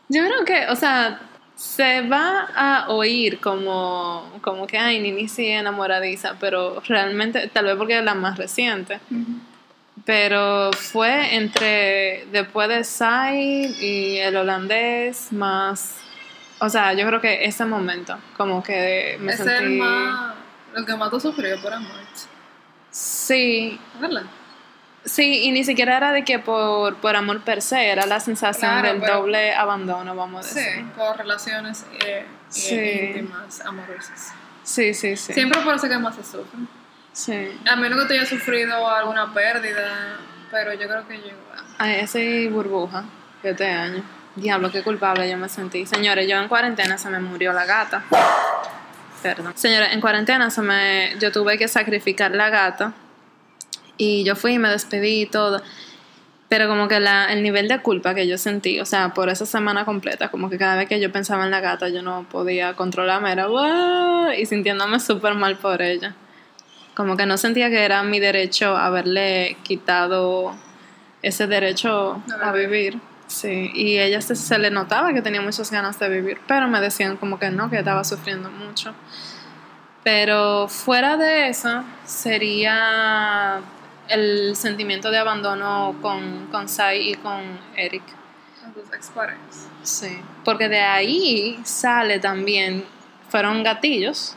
Yo creo que, o sea, se va a oír como, como que, ay, Nini sí enamoradiza, pero realmente, tal vez porque es la más reciente, pero fue entre, después de Sai y el holandés, más, o sea, yo creo que ese momento, como que me es sentí... el más. Lo que más tú sufrió por amor. Sí, ¿Verdad? Sí, y ni siquiera era de que por, por amor per se, era la sensación Claro, del pero- doble abandono, vamos a Sí, decir. por relaciones eh, Sí. íntimas, amorosas. Sí, sí, sí. Siempre por eso que más se sufre. Sí. A menos que tú hayas sufrido alguna pérdida, pero yo creo que yo igual. Ay, ese burbuja, este año. Diablo, qué culpable yo me sentí. Señores, yo en cuarentena se me murió la gata. Perdón. Señores, en cuarentena se me, yo tuve que sacrificar la gata. Y yo fui y me despedí y todo. Pero como que la, el nivel de culpa que yo sentí, o sea, por esa semana completa, como que cada vez que yo pensaba en la gata yo no podía controlarme, era "Guau", y sintiéndome súper mal por ella. Como que no sentía que era mi derecho haberle quitado ese derecho a vivir. Sí, y ella se, se le notaba que tenía muchas ganas de vivir, pero me decían como que no, que estaba sufriendo mucho. Pero fuera de eso, sería el sentimiento de abandono con, con Sai y con Eric. Exparejas. Sí, porque de ahí sale también fueron gatillos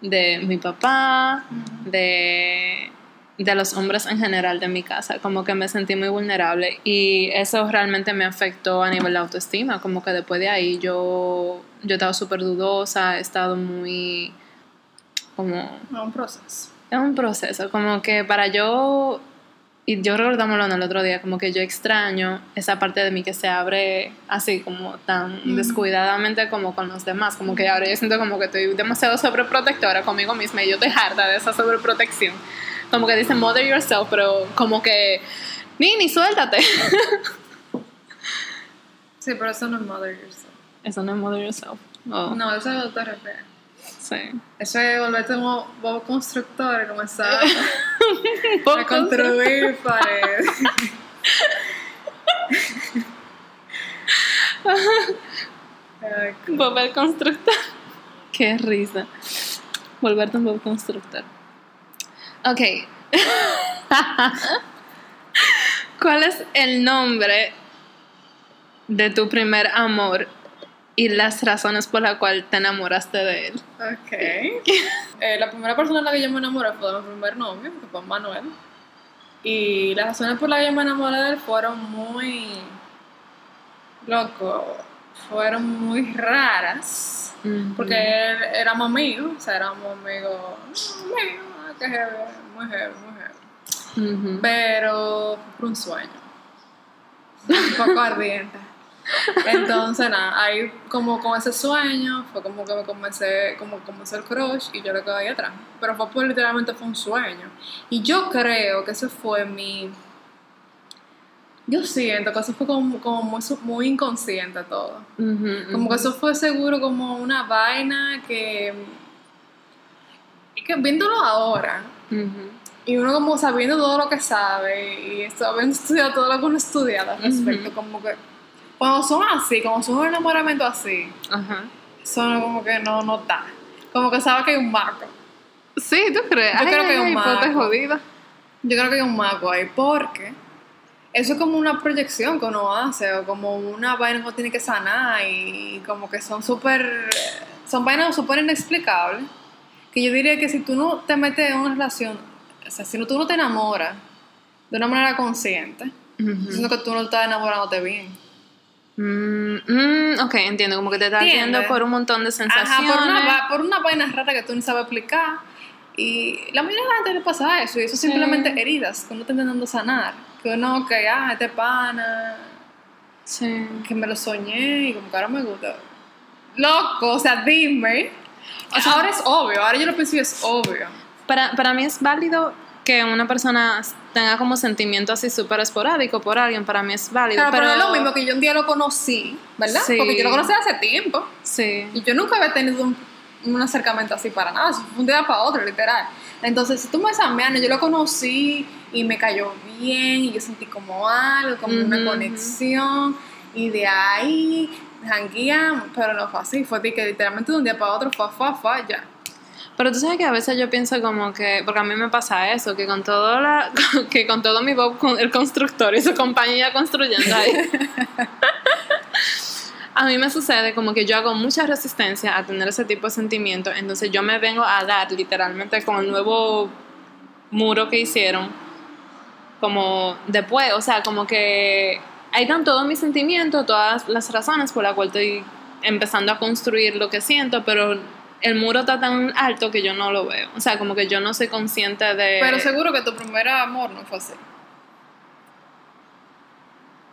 de mi papá, de, de los hombres en general de mi casa, como que me sentí muy vulnerable y eso realmente me afectó a nivel de autoestima, como que después de ahí yo, yo he estado súper dudosa, he estado muy como... Es un proceso. Es un proceso, como que para yo, y yo estamos hablando el otro día, como que yo extraño esa parte de mí que se abre así como tan descuidadamente como con los demás, como que ahora yo siento como que estoy demasiado sobreprotectora conmigo misma y yo estoy harta de esa sobreprotección. Como que dicen mother yourself, pero como que, Nini, suéltate. Sí, pero eso no es mother yourself. Eso no es mother yourself. Oh, No, eso es autorrefer. Sí. Eso es volverte como bobo constructor comenzar a construir paredes. Bob el constructor. Qué risa. Volverte un Bob constructor. Ok. ¿Cuál es el nombre de tu primer amor y las razones por las cuales te enamoraste de él? Ok. Eh, la primera persona en la que yo me enamoré fue de mi primer novio, que fue Manuel. Y las razones por las que yo me enamoré de él fueron muy. Loco. Fueron muy raras. Porque él éramos amigos, o sea, éramos amigos. Amigos, ah, que heavy, muy heavy, muy heavy. Pero fue por un sueño. Un poco ardiente. Entonces, nada, ahí como con ese sueño fue como que me comencé, como comenzó el crush y yo le quedé ahí atrás. Pero fue por literalmente fue un sueño. Y yo creo que eso fue mi... Yo siento que eso fue como, como muy, muy inconsciente todo. Ujú, Como ujú. que eso fue seguro como una vaina que... y que viéndolo ahora, Ujú. y uno como sabiendo todo lo que sabe y esto, habiendo estudiado todo lo que uno estudia al respecto, Ujú. como que cuando son así, como son un enamoramiento así, Ajá. son como que no, no está. Como que sabe que hay un marco. Sí, ¿tú crees? Yo creo que hay un mago. jodida. Yo creo que hay un mago ahí porque eso es como una proyección que uno hace o como una vaina que uno tiene que sanar y como que son súper, son vainas súper inexplicables que yo diría que si tú no te metes en una relación, o sea, si no, tú no te enamoras de una manera consciente. Siento que tú no estás enamorándote bien. Mm, mm, ok, entiendo, como que te estás yendo por un montón de sensaciones. Ajá, por una, por una vaina rara que tú no sabes explicar. Y la mayoría de la gente le pasa eso. Y eso Sí. simplemente heridas que uno está intentando sanar. Que uno, que ah, este pana, Sí. que me lo soñé y como que ahora me gusta. Loco, o sea, dime. O sea, ahora es obvio, ahora yo lo pienso y es obvio. Para, para mí es válido que una persona tenga como sentimiento así súper esporádico por alguien, para mí es válido. Claro, pero, pero no es lo mismo que yo un día lo conocí, ¿verdad? Sí. Porque yo lo conocí hace tiempo. Sí. Y yo nunca había tenido un, un acercamiento así para nada. Fue un día para otro, literal. Entonces, si tú me examinas, yo lo conocí y me cayó bien y yo sentí como algo, como una conexión. Y de ahí jangueamos, pero no fue así. Fue de que literalmente de un día para otro, fa, fa, fa, ya. Pero tú sabes que a veces yo pienso como que, porque a mí me pasa eso, que con todo la, que con todo mi Bob, con el constructor y su compañía construyendo ahí, a mí me sucede como que yo hago mucha resistencia a tener ese tipo de sentimientos, entonces yo me vengo a dar literalmente con el nuevo muro que hicieron, como después, o sea, como que ahí están todos mis sentimientos, todas las razones por las cuales estoy empezando a construir lo que siento, pero el muro está tan alto que yo no lo veo. O sea, como que yo no soy consciente de... Pero seguro que tu primer amor no fue así.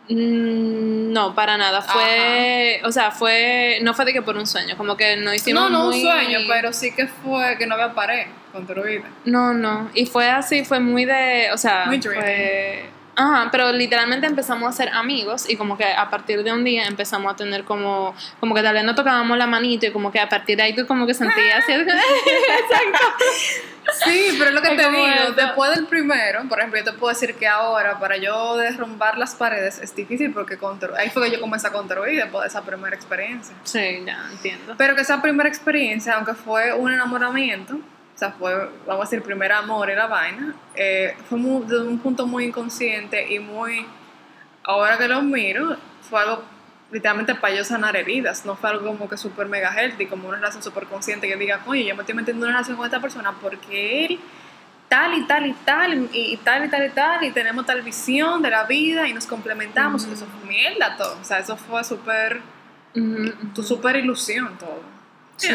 Mm, No, para nada. Fue, o sea, fue, no fue de que por un sueño, como que no hicimos No, no muy- un sueño, pero sí que fue que no había pared construida. No, no. Y fue así, fue muy de, o sea, Muy fue... Ajá, pero literalmente empezamos a ser amigos y como que a partir de un día empezamos a tener como, como que tal vez no tocábamos la manito y como que a partir de ahí tú como que sentías exacto. Sí, pero es lo que Es te digo, después del primero, por ejemplo, yo te puedo decir que ahora para yo derrumbar las paredes es difícil porque constru- ahí fue que yo comencé a construir después de esa primera experiencia. Sí, ya entiendo. Pero que esa primera experiencia, aunque fue un enamoramiento, o sea, fue, vamos a decir, primer amor la vaina, eh, fue muy- de un punto muy inconsciente y muy, ahora que lo miro, fue algo literalmente para yo sanar heridas, no fue algo como que súper mega healthy, como una relación súper consciente que diga, oye, yo me estoy metiendo en una relación con esta persona porque él tal y tal y tal y, y tal y tal y tal y tenemos tal visión de la vida y nos complementamos, eso fue mierda todo, o sea, eso fue súper, tu súper ilusión todo, Sí.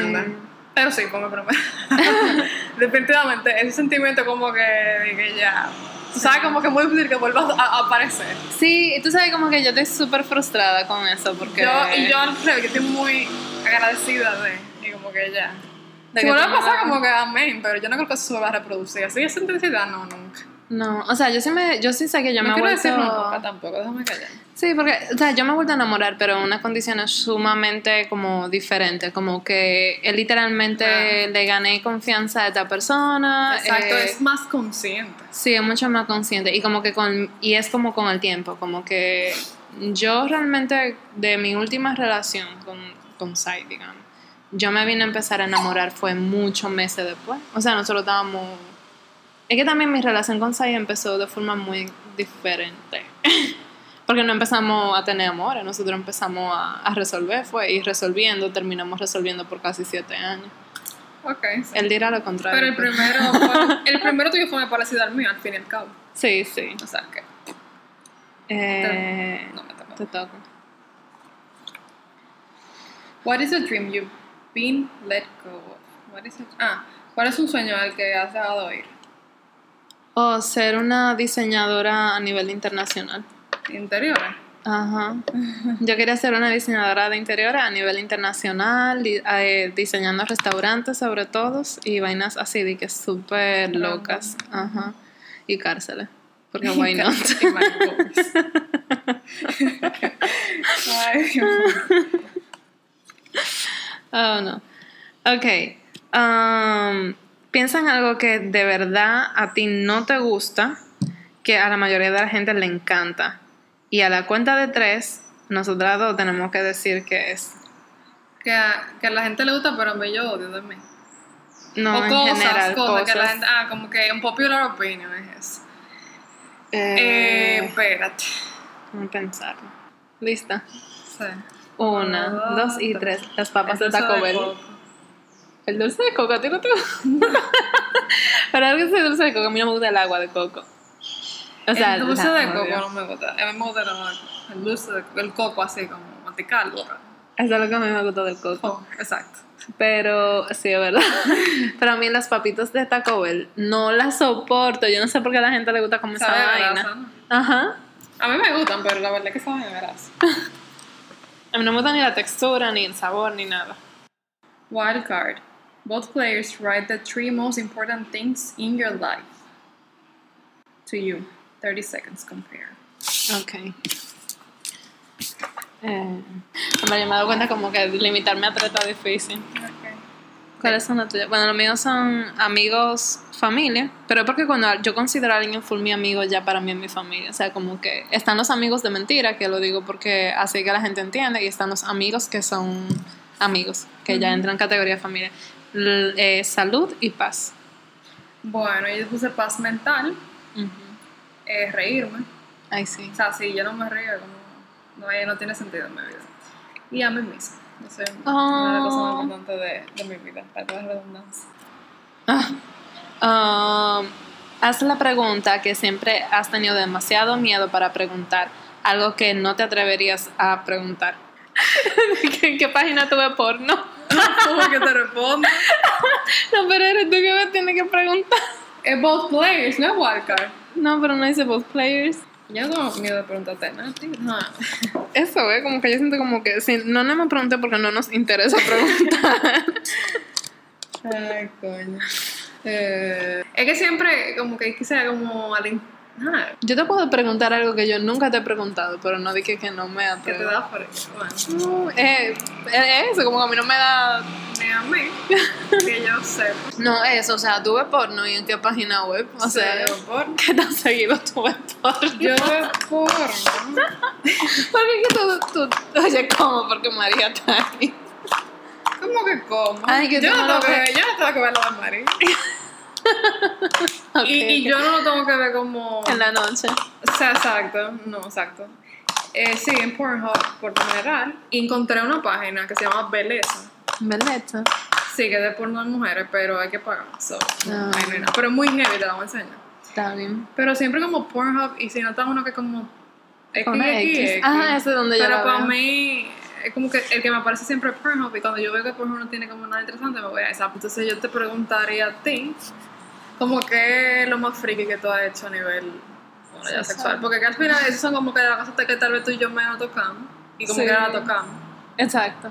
Pero sí, como primero. Definitivamente, ese sentimiento como que, de que ya, tú sabes como que es muy difícil que vuelvas a, a aparecer. Sí, tú sabes como que yo estoy súper frustrada con eso porque... Yo, y yo al revés, yo estoy muy agradecida de, y como que ya. de Si que vuelve a pasar, como que amén, pero yo no creo que eso se va a reproducir. Así esa intensidad, no, nunca. No, o sea, yo sí, me, yo sí sé que yo no me he quiero vuelto... decir nunca tampoco, déjame callar. Sí, porque, o sea, yo me he vuelto a enamorar, pero en unas condiciones sumamente como diferentes, como que él literalmente Ah. le gané confianza a esta persona. Exacto, eh, es más consciente. Sí, es mucho más consciente y como que con y es como con el tiempo, como que yo realmente de mi última relación con con Sai, digamos, yo me vine a empezar a enamorar fue muchos meses después. O sea, nosotros estábamos es que también mi relación con Sai empezó de forma muy diferente. Porque no empezamos a tener amores, nosotros empezamos a, a resolver, fue, y resolviendo, terminamos resolviendo por casi siete años. Ok, sí. Él dirá lo contrario. Pero el primero, fue- el primero tuyo fue muy parecido al mío, al fin y al cabo. Sí, sí. O sea que, Eh, no me toca. te toca. What is a dream you've been let go of? What is it? Ah, ¿cuál es un sueño al que has dejado ir? O ser una diseñadora a nivel internacional. Interiores. Ajá. Yo quería ser una diseñadora de interiores a nivel internacional, eh, diseñando restaurantes sobre todo y vainas así de que súper locas. Ajá. Y cárceles. Porque why not? Ay. Oh, no. Ok. Um, piensa en algo que de verdad a ti no te gusta, que a la mayoría de la gente le encanta. Y a la cuenta de tres, nosotras dos tenemos que decir que es. que, a, que a la gente le gusta, pero a mí yo odio de mí. No, o en cosas, general, cosas, que la cosas. gente, ah, como que un popular opinion es eso. Eh, Eh, espérate. Vamos a pensarlo. ¿Lista? Sí. Una, Ah, dos y tres. Las papas de El dulce Taco Bell. El dulce de coco, ¿a ti no te gusta? Pero algo que es dulce de coco, a mí no me gusta el agua de coco. O sea, el dulce de coco no me gusta. A mí me gusta el, dulce de el coco así como matical. Eso es lo que a mí me gusta del coco. Oh, exacto. Pero, sí, es verdad. Pero a mí las papitas de Taco Bell no las soporto. Yo no sé por qué a la gente le gusta comer esa Sabe vaina. grasa, ¿no? Ajá. A mí me gustan, pero la verdad es que saben a grasa. A mí no me gusta ni la textura, ni el sabor, ni nada. Wild card. Both players write the three most important things in your life. To you. 30 seconds compare. Ok. Eh, me he dado cuenta como que limitarme a tres está difícil. ¿Cuáles son las tuyas? Bueno, los míos son amigos, familia, pero es porque cuando yo considero a alguien full mi amigo, ya para mí es mi familia. O sea, como que están los amigos de mentira, que lo digo porque así que la gente entiende, y están los amigos que son amigos, que ya entran en categoría familia. L- eh, salud y paz. Bueno, yo puse paz mental. Eh, reírme. Ay, sí. O sea, si yo no me río, no, no, no tiene sentido en mi vida. Y a mí misma. Eso es una de las cosas Oh. más importantes de, de mi vida, para toda redundancia. Ah, um, haz la pregunta que siempre has tenido demasiado miedo para preguntar, algo que no te atreverías a preguntar. ¿En qué página tuve porno? ¿Cómo que te respondo? No, pero eres tú que me tienes que preguntar. Es both players, no es wildcard. No, pero no dice both players. Yo no tengo miedo de preguntarte nada. No. Eso, ¿eh? Como que yo siento como que si no, no me pregunté porque no nos interesa preguntar. Ay, coño. Eh, es que siempre, como que quise como al. Ah, yo te puedo preguntar algo que yo nunca te he preguntado, pero no dije que no me que te atrevo. da por. Bueno, No, eh, eh, eso, como que a mí no me da ni a mí, que yo sepa. No, eso, o sea, tuve porno y en qué página web. O sea, Sí, por- ¿qué tan seguido tuve porno? Yo veo porno. Porque que tú, tú, oye, ¿cómo? Porque María está ahí. ¿Cómo que cómo? Ay, que yo, no tengo que, yo no tengo que ver la de María. Y, yo no lo tengo que ver como. En la noche. O sea, exacto. No, exacto. Eh, sí, en Pornhub por lo general. Encontré una página que se llama Beleza. Beleza. Sí, que es de porno de mujeres, pero hay que pagar. So, Ah. no. Pero es muy heavy, te la voy a enseñar. Está bien. Pero siempre como Pornhub, y si no está uno que como X, Con X, X. X. Ah, ese es donde yo Pero para veo. mí, es como que el que me aparece siempre es Pornhub, y cuando yo veo que Pornhub no tiene como nada interesante, me voy a esa. Entonces yo te preguntaría a ti, como que es lo más friki que tú has hecho a nivel bueno, ya Sexual. Porque que al final esos son como que las cosas que tal vez tú y yo menos tocamos, y como Sí. que la tocamos. Exacto.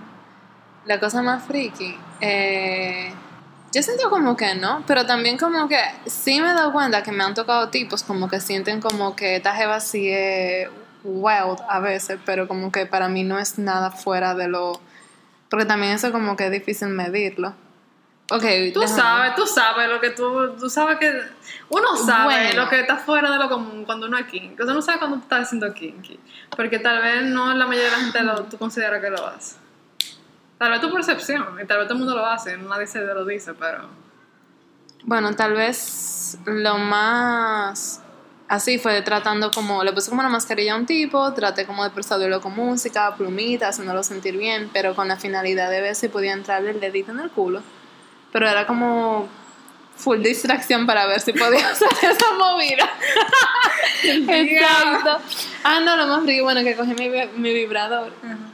La cosa más friki. eh, yo siento como que no, pero también como que sí me he dado cuenta que me han tocado tipos como que sienten como que esta jeva sí es wild a veces, pero como que para mí no es nada fuera de lo... Porque también eso como que es difícil medirlo. Ok, Tú déjame- sabes, tú sabes lo que tú, tú sabes que uno sabe Bueno. lo que está fuera de lo común cuando uno es kinky. Uno no sabe cuando tú estás haciendo kinky. Porque tal vez no la mayoría de la gente lo, tú consideras que lo hace. Tal vez tu percepción, y tal vez todo el mundo lo hace, nadie se lo dice, pero. Bueno, tal vez lo más así fue tratando como, le puse como una mascarilla a un tipo, traté como de persuadirlo con música, plumitas, haciéndolo sentir bien, pero con la finalidad de ver si podía entrarle el dedito en el culo. Pero era como full distracción para ver si podía hacer esa movida. Exacto. Ah, no, lo más rico, bueno, que cogí mi, mi vibrador,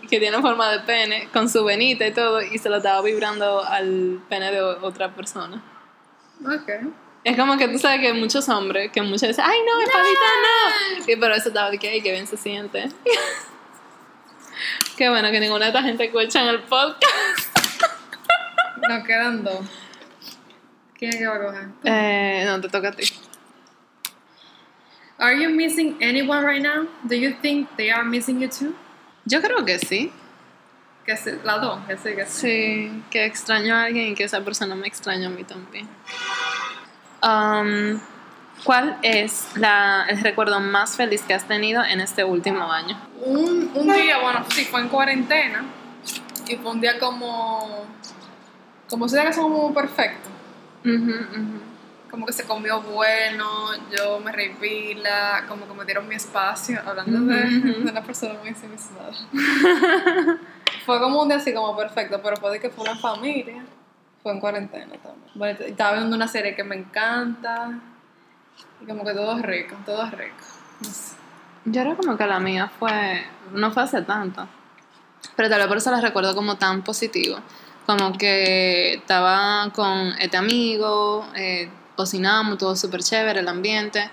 que tiene forma de pene, con su venita y todo, y se lo estaba vibrando al pene de otra persona. Ok. Es como que tú sabes que muchos hombres, que muchos dicen, ay no, espadita no. Y pero eso estaba de que, ay, qué bien se siente. Qué bueno que ninguna de esta gente escucha en el podcast. Nos quedan dos. ¿Quién es que va a coger? Eh, no, te toca a ti. Are you missing anyone right now? Do you think they are missing you too? Yo creo que sí. Que sí, las dos, que sí, que sí. Sí, que extraño a alguien y que esa persona me extraña a mí también. Um, ¿Cuál es la, el recuerdo más feliz que has tenido en este último año? Un, un día, bueno, sí, fue en cuarentena. Y fue un día como. Como si que son como perfecto. Ujú, ujú. Como que se comió bueno, yo me reí pila, como que me dieron mi espacio, hablando de, una persona muy ensimismada. fue como un día así como perfecto, pero fue de que fue una familia. Fue en cuarentena también. Bueno, estaba viendo una serie que me encanta. Y como que todo es rico, todo es rico. No sé. Yo era como que la mía fue, no fue hace tanto, pero tal vez por eso la recuerdo como tan positivo, como que estaba con este amigo, eh, cocinamos, todo súper chévere, el ambiente,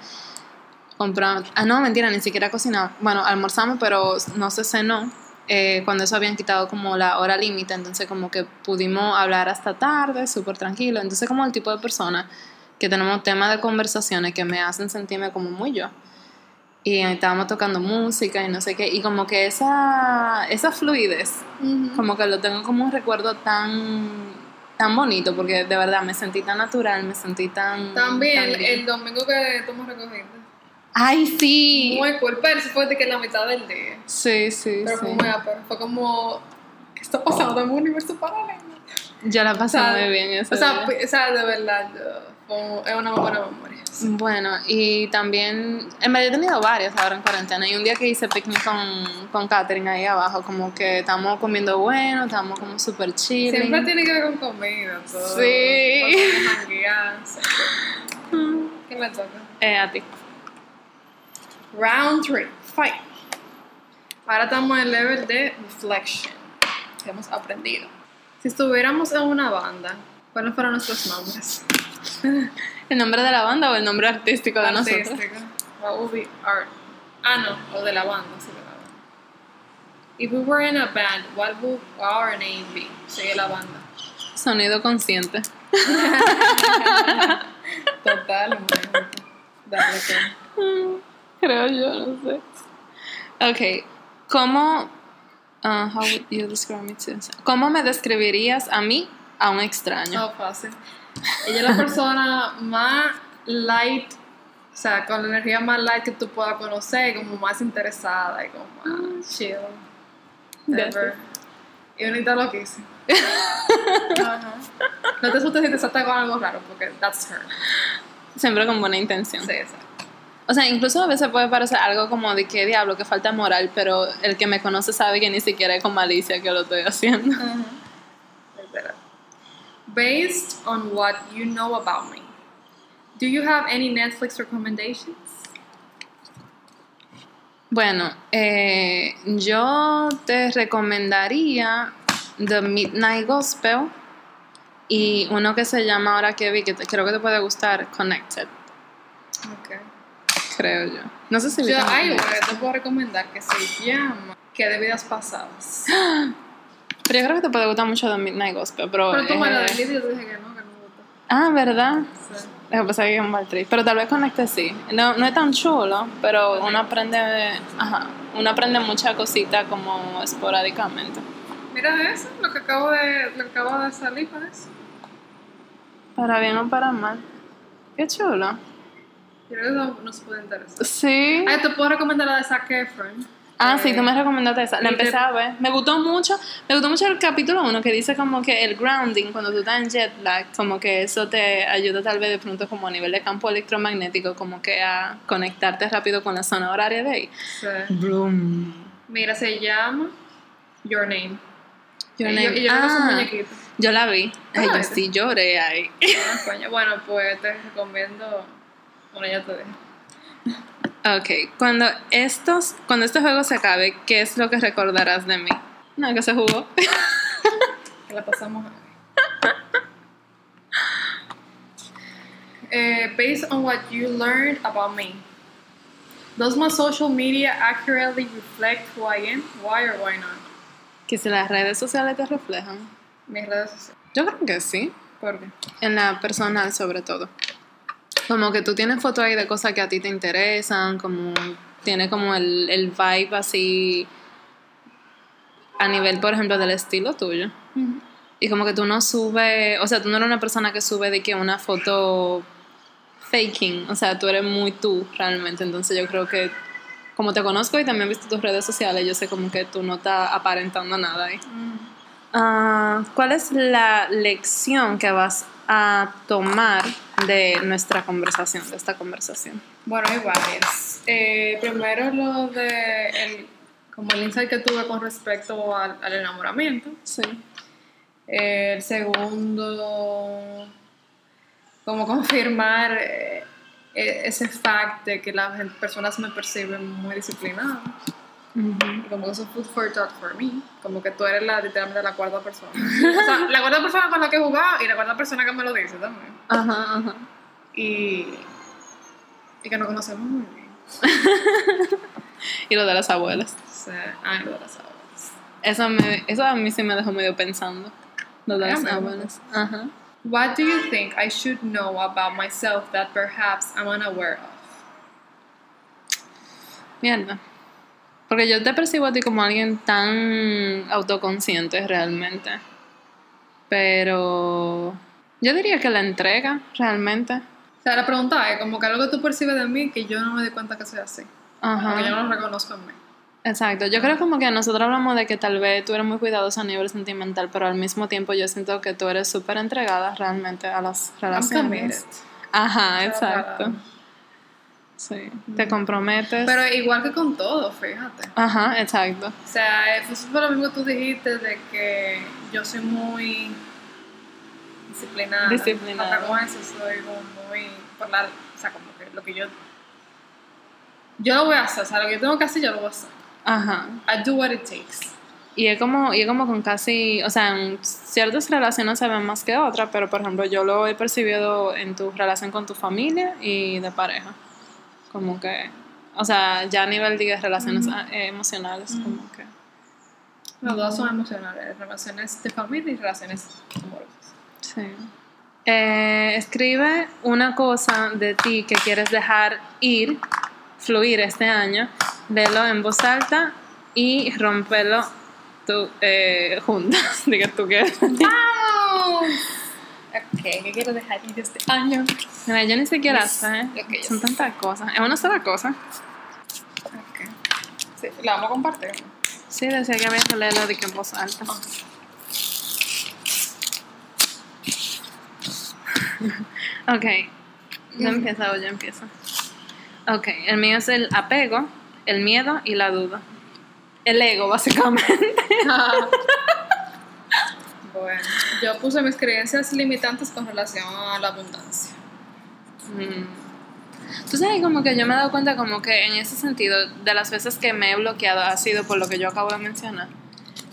compramos, ah no, mentira, ni siquiera cocinamos, bueno, almorzamos, pero no se cenó, eh, cuando eso habían quitado como la hora límite, entonces como que pudimos hablar hasta tarde, súper tranquilo, entonces como el tipo de persona que tenemos temas de conversaciones que me hacen sentirme como muy yo y estábamos tocando música y no sé qué, y como que esa, esa fluidez, como que lo tengo como un recuerdo tan, tan bonito, porque de verdad me sentí tan natural, me sentí tan... También tan el domingo que tú me recogiste. ¡Ay, sí! Muy cool, pero eso fue de que la mitad del día. Sí, sí, Pero sí. fue muy pero fue como. ¿Qué está pasando en un universo paralelo? Yo la pasé O sea, muy bien ese O sea, día. o sea, de verdad, yo- fue- es una buena memoria. Bueno, y también, en verdad he tenido varias ahora en cuarentena. Y un día que hice picnic con, con Catherine ahí abajo, como que estamos comiendo bueno, estamos como súper chill. Siempre tiene que ver con comida, todo. Sí. ¿Quién le toca? Eh, a ti. Round 3, fight. Ahora estamos en el level de reflection. Que hemos aprendido. Si estuviéramos en una banda, ¿cuáles fueron nuestros nombres? ¿El nombre de la banda o el nombre artístico de nosotros? Artístico. What would be our... Ah, no, o de la banda, sí, de la banda. If we were in a band, what would our name be? Sigue la banda. Sonido consciente. Totalmente. Dale, que- Creo yo, no sé. Ok, ¿cómo, uh, how would you describe me to- ¿Cómo me describirías a mí a un extraño? No, fácil. Ella es la persona más light, o sea, con la energía más light que tú puedas conocer, como más interesada y como más chill. Gracias. Ever. Y bonita loquísima. Ajá. No te asustes si te salta con algo raro, porque that's her. Siempre con buena intención. Sí, exacto. O sea, incluso a veces puede parecer algo como de que diablo, que falta moral, pero el que me conoce sabe que ni siquiera es con malicia que lo estoy haciendo. Espera. Based on what you know about me, do you have any Netflix recommendations? Bueno, eh, yo te recomendaría The Midnight Gospel y uno que se llama ahora que vi, que te- creo que te puede gustar, Connected, Okay. creo yo. No sé si Yo, hay una que te puedo recomendar que se llama Que de vidas pasadas. Pero yo creo que te puede gustar mucho The Midnight Gospel, pero... Pero tú me eh, dijiste y yo dije que no, que no me gusta. ah, ¿verdad? Sí. Lo que pasa es que es un mal trip. Pero tal vez Connected sí. No, no es tan chulo, pero uno aprende... Ajá. Uno aprende muchas cositas como esporádicamente. Mira eso, lo que acabo de, lo que acabo de salir para eso. Para bien o para mal. Qué chulo. Creo que eso nos puede interesar. Sí. Ay, te puedo recomendar la de Zac Efron. Ah, Eh, sí, tú me recomendaste esa. La empecé a ver. Me gustó mucho. Me gustó mucho el capítulo 1 que dice como que el grounding, cuando tú estás en jet lag, como que eso te ayuda tal vez de pronto como a nivel de campo electromagnético, como que a conectarte rápido con la zona horaria de ahí. Sí. Bloom. Mira, se llama Your Name. Your Y yo- name. y yo un Ah, muñequito. yo la vi. Ay, Ah, yo ¿viste? sí lloré ahí. Ah, coño. Bueno, pues te recomiendo. Bueno, ya te dejo. Ok, cuando estos, cuando este juego se acabe, ¿qué es lo que recordarás de mí? No, que se jugó. Que la pasamos Eh, based on what you learned about me, does my social media accurately reflect who I am? Why or why not? que si las redes sociales te reflejan. Mis redes sociales. Yo creo que sí. ¿Por qué? En la personal, sobre todo. Como que tú tienes fotos ahí de cosas que a ti te interesan, como tiene como el, el vibe así a nivel, por ejemplo, del estilo tuyo. Y como que tú no subes, o sea, tú no eres una persona que sube de que una foto faking, o sea, tú eres muy tú realmente. Entonces yo creo que, como te conozco y también he visto tus redes sociales, yo sé como que tú no estás aparentando nada ahí. Ah, ¿Cuál es la lección que vas a tomar de nuestra conversación, de esta conversación? Bueno, hay varias. Eh, primero lo de el, como el insight que tuve con respecto al, al enamoramiento. Sí. Eh, el segundo, como confirmar eh, eh, ese fact de que las personas me perciben muy disciplinada. Y como que eso es food for thought for me. Como que tú eres la, literalmente la cuarta persona. o sea, la cuarta persona con la que he jugado y la cuarta persona que me lo dice también. Ajá, ajá. Y, y que nos conocemos muy bien. Y lo de las abuelas. Sea, ah, lo de las abuelas. Eso, me, eso a mí sí me dejó medio pensando. Lo de las abuelas. Ajá. What do you think I should know about myself that perhaps I'm unaware of? Mierda. Porque yo te percibo a ti como alguien tan autoconsciente realmente. Pero yo diría que la entrega realmente. O sea, la pregunta es como que algo que tú percibes de mí que yo no me doy cuenta que soy así. Porque yo Ajá. no lo reconozco en mí. Exacto. Yo creo como que nosotros hablamos de que tal vez tú eres muy cuidadosa a nivel sentimental, pero al mismo tiempo yo siento que tú eres súper entregada realmente a las I'm relaciones. Ajá, sea, exacto. Sí. Te comprometes. Pero igual que con todo, fíjate. Ajá, exacto. O sea, eso fue lo mismo que tú dijiste de que yo soy muy disciplinada. Disciplinada. Hasta con eso soy muy por la, o sea, como que lo que yo yo lo voy a hacer, o sea, lo que yo tengo que hacer yo lo voy a hacer. Ajá. I do what it takes. Y es como, y es como con casi, o sea, en ciertas relaciones se ven más que otras, pero por ejemplo yo lo he percibido en tu relación con tu familia y de pareja. Como que, o sea, ya a nivel de relaciones eh, emocionales, como que... Los dos son emocionales, relaciones de familia y relaciones amorosas. Sí. Eh, escribe una cosa de ti que quieres dejar ir, fluir este año, léelo en voz alta y rompelo tú, eh, juntas. Diga tú que. ¡Vamos! Ok, ¿qué quiero dejar ir este año? Mira, yo ni siquiera sé. Ya Son tantas cosas. Es una sola cosa. Ok. Sí, la vamos a compartir. Sí, decía que había que leerlo de que en voz alta. ok. Yo empiezo o yo empiezo. Ok, el mío es el apego, el miedo y la duda. El ego, básicamente. bueno, yo puse mis creencias limitantes con relación a la abundancia. Mm. Tú sabes, como que yo me he dado cuenta como que en ese sentido, de las veces que me he bloqueado ha sido por lo que yo acabo de mencionar.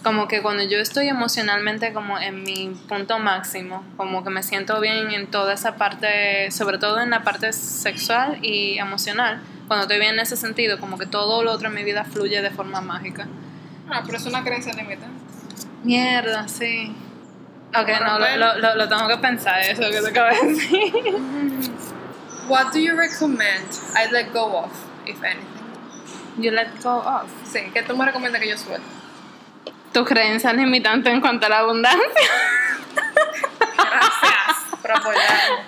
Como que cuando yo estoy emocionalmente como en mi punto máximo, como que me siento bien en toda esa parte, sobre todo en la parte sexual y emocional, cuando estoy bien en ese sentido, como que todo lo otro en mi vida fluye de forma mágica. Ah, pero es una creencia limitante. Mierda, sí. Ok, no, lo, lo, lo, tengo que pensar, eso que te acabo de decir. What do you recommend I let go of, if anything? You let go of. Sí, ¿qué tú me recomiendas que yo suelte? Tu creencia limitante en cuanto a la abundancia. Gracias por apoyarme.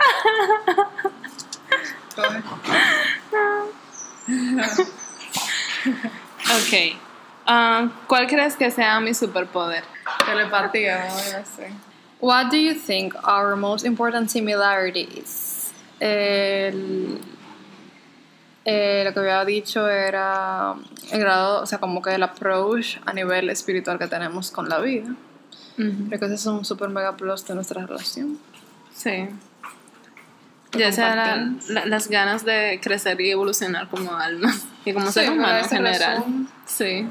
ok. Um, ¿Cuál crees que sea mi superpoder? Telepatía, no sé. What do you think are our most important similarities? El, eh, lo que había dicho era el grado, o sea, como que el approach a nivel espiritual que tenemos con la vida. Creo que ese es un super mega plus de nuestra relación. Sí. Ya sea las ganas de crecer y evolucionar como almas y como ser humano en general. Sí.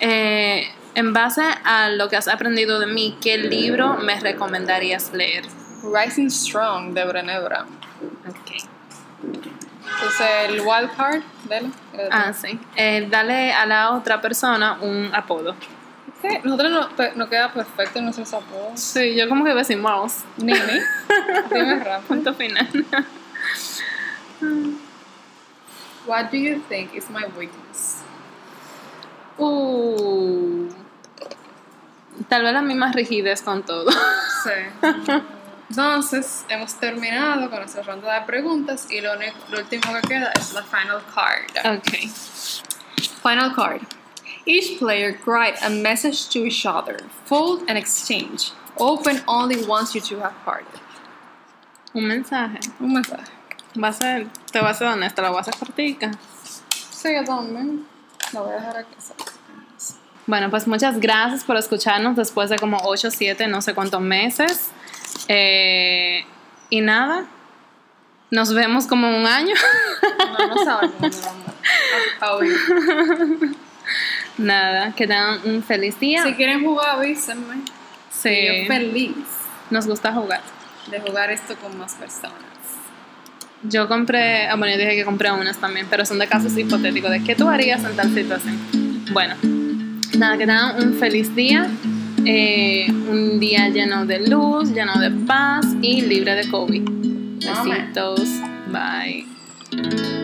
Eh, en base a lo que has aprendido de mí, ¿qué libro me recomendarías leer? Rising Strong de Brené Brown. Ok. Entonces, el wild card, dale. Ah, sí. Eh, dale a la otra persona un apodo. Sí, nosotros nos queda perfecto en nuestros apodos. Sí, yo como que decimos Nini. Dime rápido. Punto final. What do you think is my weakness? Uh, tal vez la misma rigidez con todo. Sí. Entonces, hemos terminado con nuestra ronda de preguntas y lo, lo último que queda es la final card. Ok. Final card. Each player write a message to each other, fold and exchange. Open only once you two have parted. Un mensaje. Un mensaje. Va a ser, te voy a ser honesta, la voy a hacer cortica. Sí, yo también. La voy a dejar aquí. Bueno, pues muchas gracias por escucharnos después de como 8, 7, no sé cuántos meses. Eh, y nada, nos vemos como un año. No, no sabemos. Nada, que tengan un feliz día. Si quieren jugar, avísenme. Sí. Yo feliz. Nos gusta jugar. De jugar esto con más personas. Yo compré, ah, bueno, yo dije que compré unas también, pero son de casos hipotéticos, de qué tú harías en tal situación. Bueno, nada, que tengan un feliz día, eh, un día lleno de luz, lleno de paz y libre de COVID. Besitos, bye.